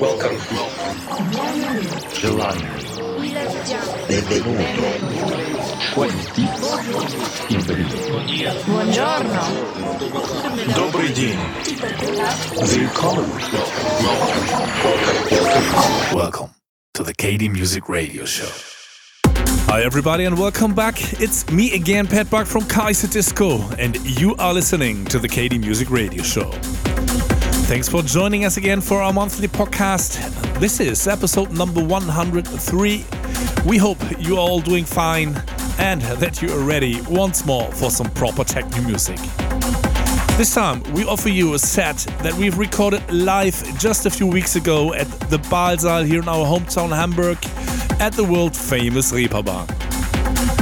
Welcome. Benvenuto. Buongiorno. Добрый день. Welcome. Welcome to the KD Music Radio Show. Hi, everybody, and welcome back. It's me again, Pat Buck from Kaiserdisco, and you are listening to the KD Music Radio Show. Thanks for joining us again for our monthly podcast. This is episode number 103. We hope you're all doing fine and that you are ready once more for some proper techno music. This time, we offer you a set that we've recorded live just a few weeks ago at the Baalsaal here in our hometown Hamburg at the world famous Reeperbahn.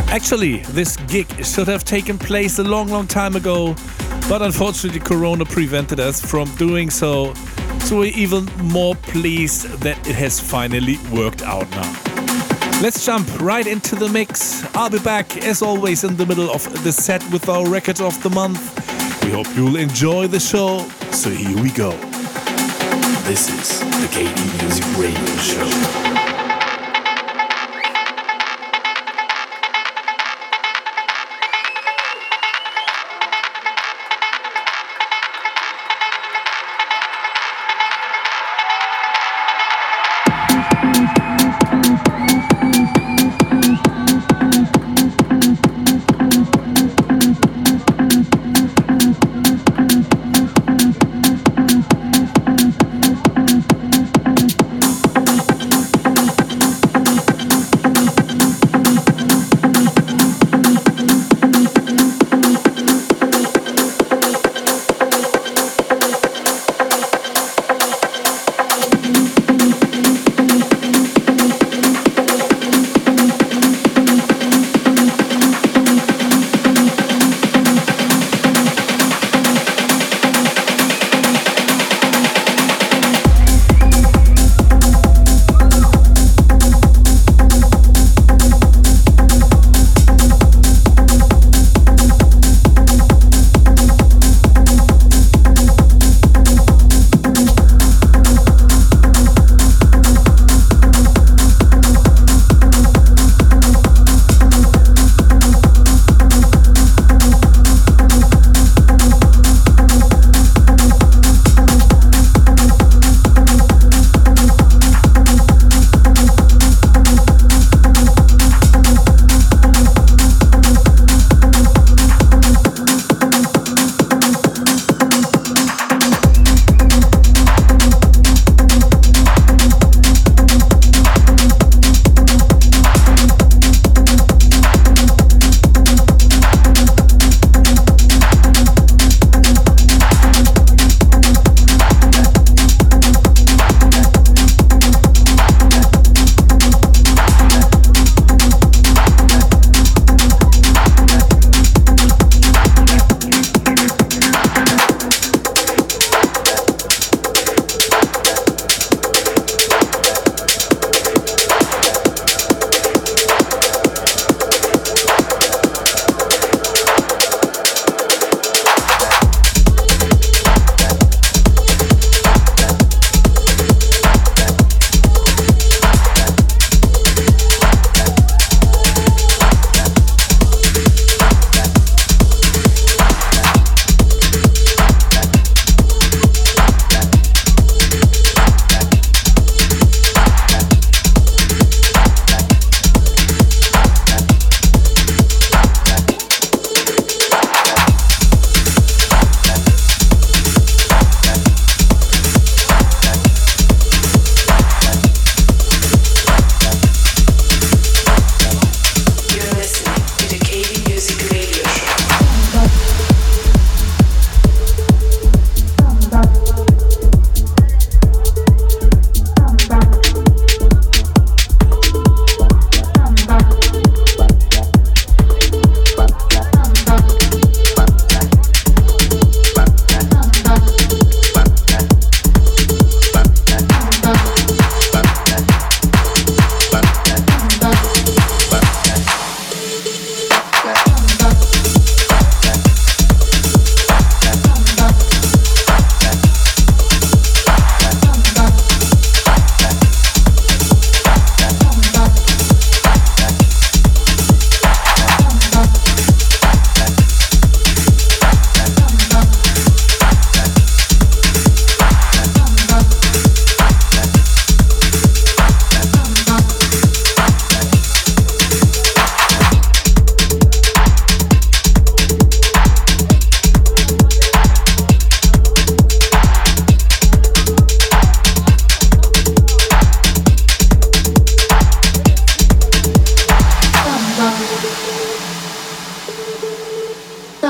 Actually, this gig should have taken place a long, long time ago, but unfortunately, Corona prevented us from doing so. So we're even more pleased that it has finally worked out now. Let's jump right into the mix. I'll be back, as always, in the middle of the set with our record of the month. We hope you'll enjoy the show. So here we go. This is the KD Music Radio Show.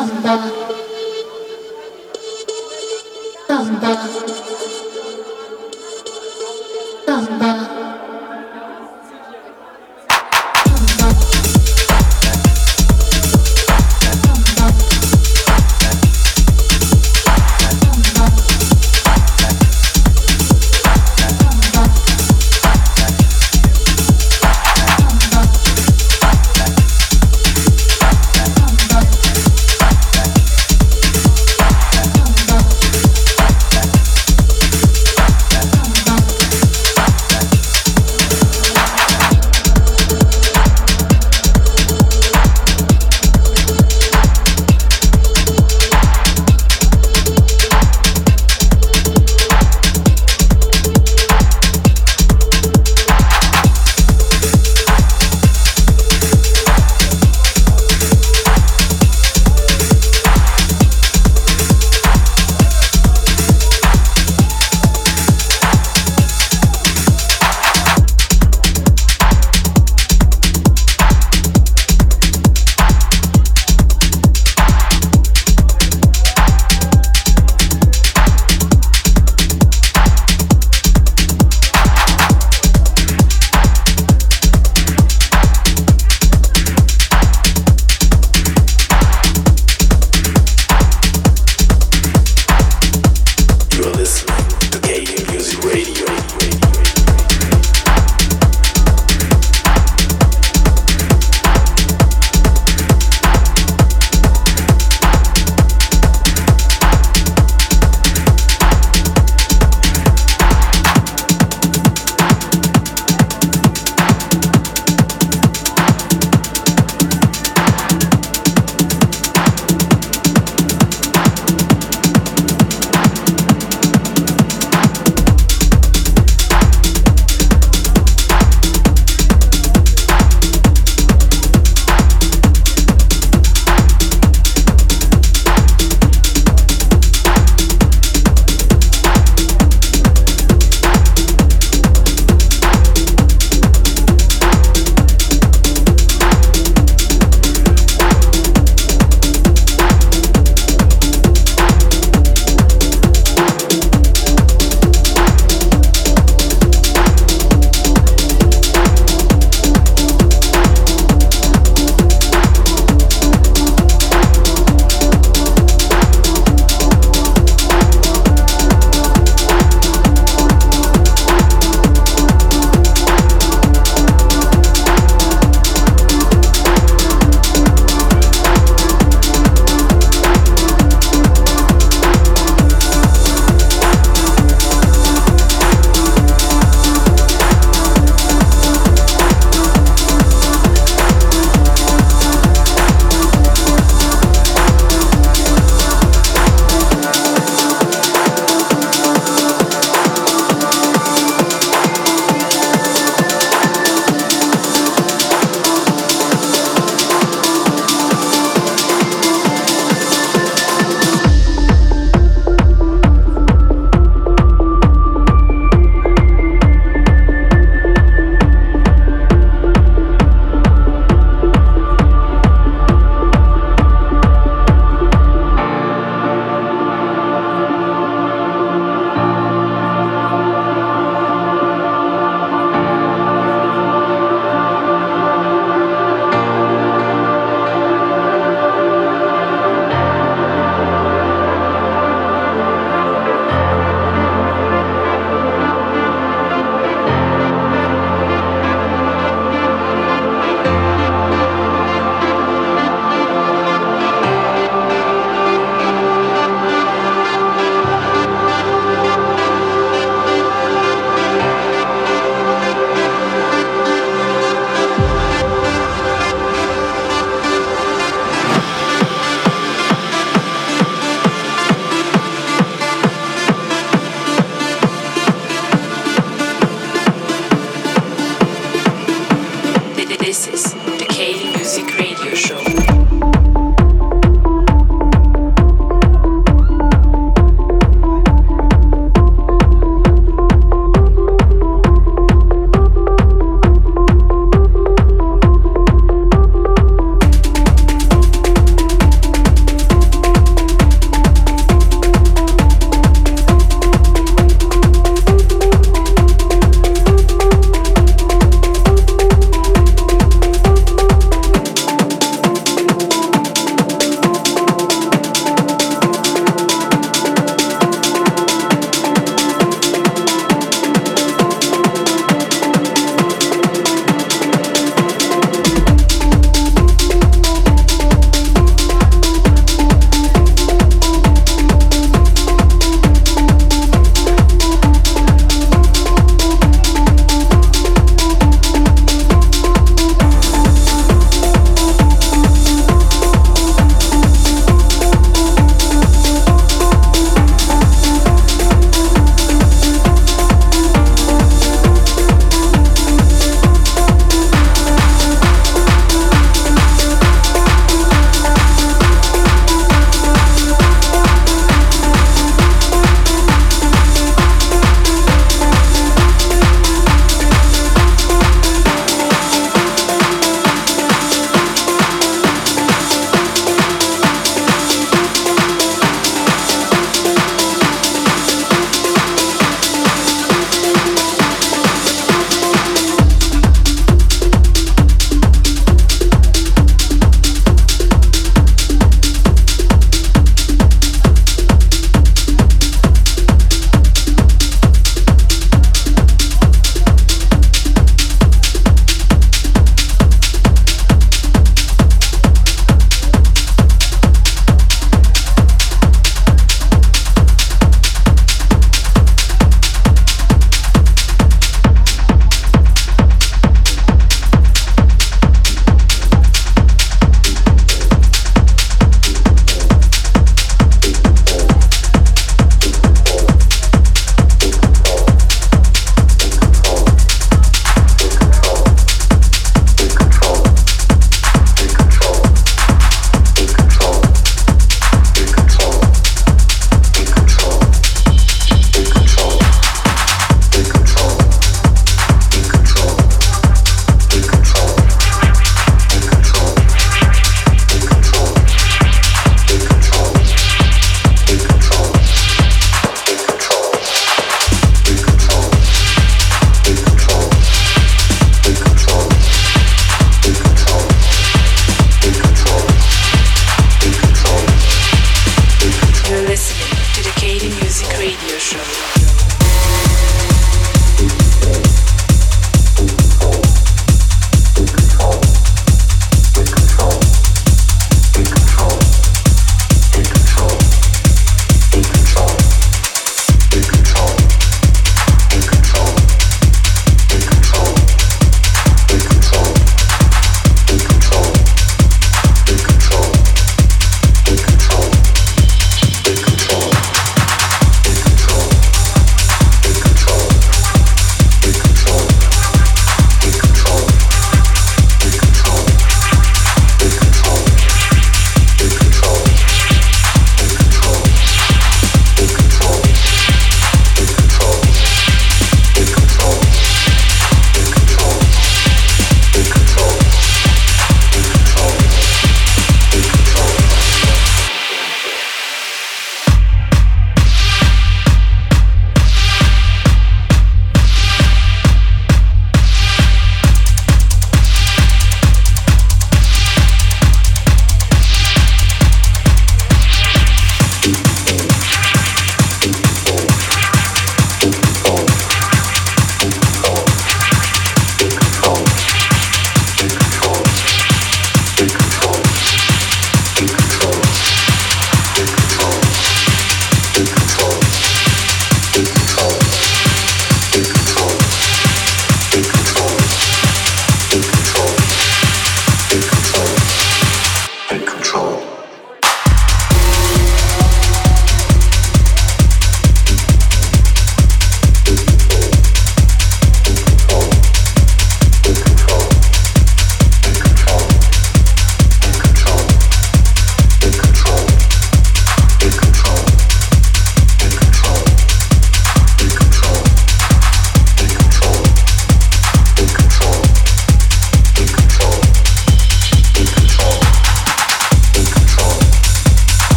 Tamba. Tamba.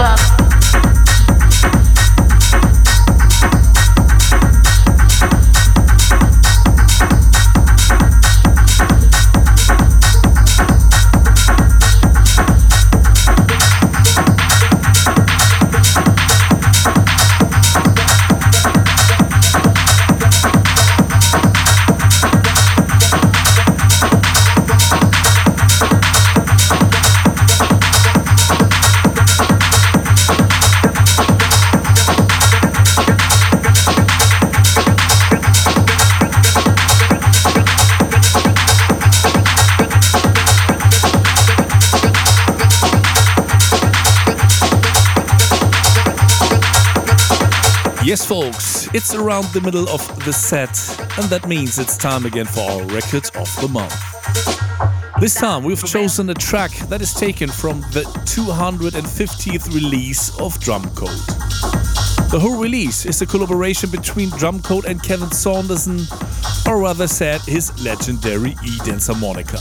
club. Yes, folks, it's around the middle of the set, and that means it's time again for our Record of the Month. This time we've chosen a track that is taken from the 250th release of Drumcode. The whole release is a collaboration between Drumcode and Kevin Saunderson, or rather said, his legendary E Dancer moniker.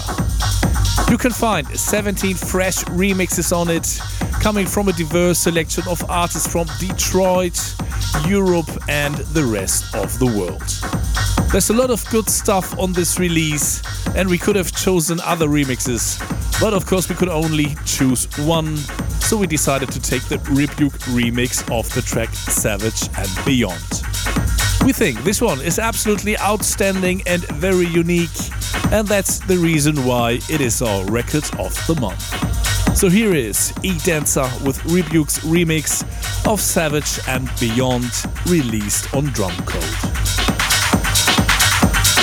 You can find 17 fresh remixes on it, coming from a diverse selection of artists from Detroit, Europe, and the rest of the world. There's a lot of good stuff on this release, and we could have chosen other remixes, but of course, we could only choose one, so we decided to take the Rebuke remix of the track Savage and Beyond. We think this one is absolutely outstanding and very unique, and that's the reason why it is our record of the month. So here is E Dancer with Rebuke's remix of Savage and Beyond, released on Drumcode.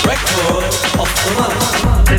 Record of the.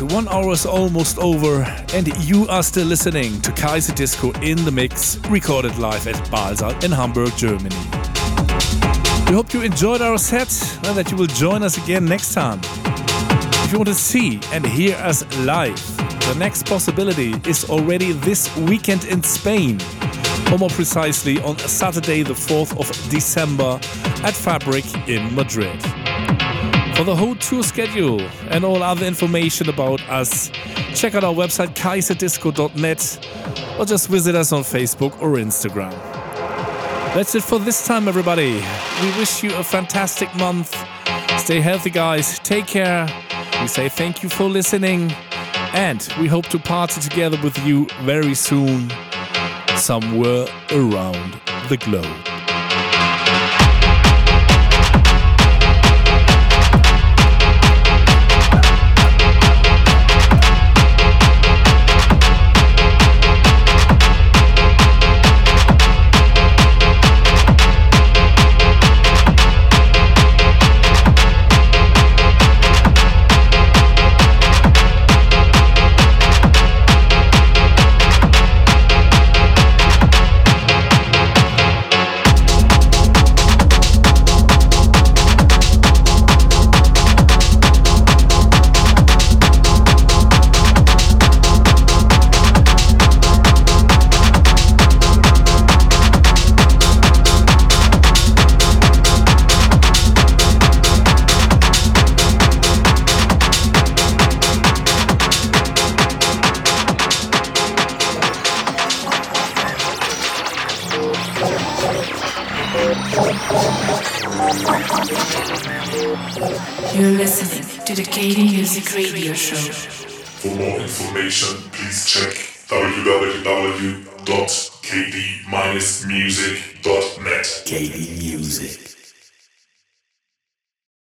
One hour is almost over, and you are still listening to Kaiserdisco in the Mix, recorded live at Baalsaal in Hamburg, Germany. We hope you enjoyed our set and that you will join us again next time. If you want to see and hear us live, the next possibility is already this weekend in Spain, or more precisely on Saturday, the 4th of December at Fabrik in Madrid. For the whole tour schedule and all other information about us, check out our website kaiserdisco.net or just visit us on Facebook or Instagram. That's it for this time, everybody. We wish you a fantastic month. Stay healthy, guys. Take care. We say thank you for listening, and we hope to party together with you very soon, somewhere around the globe. Radio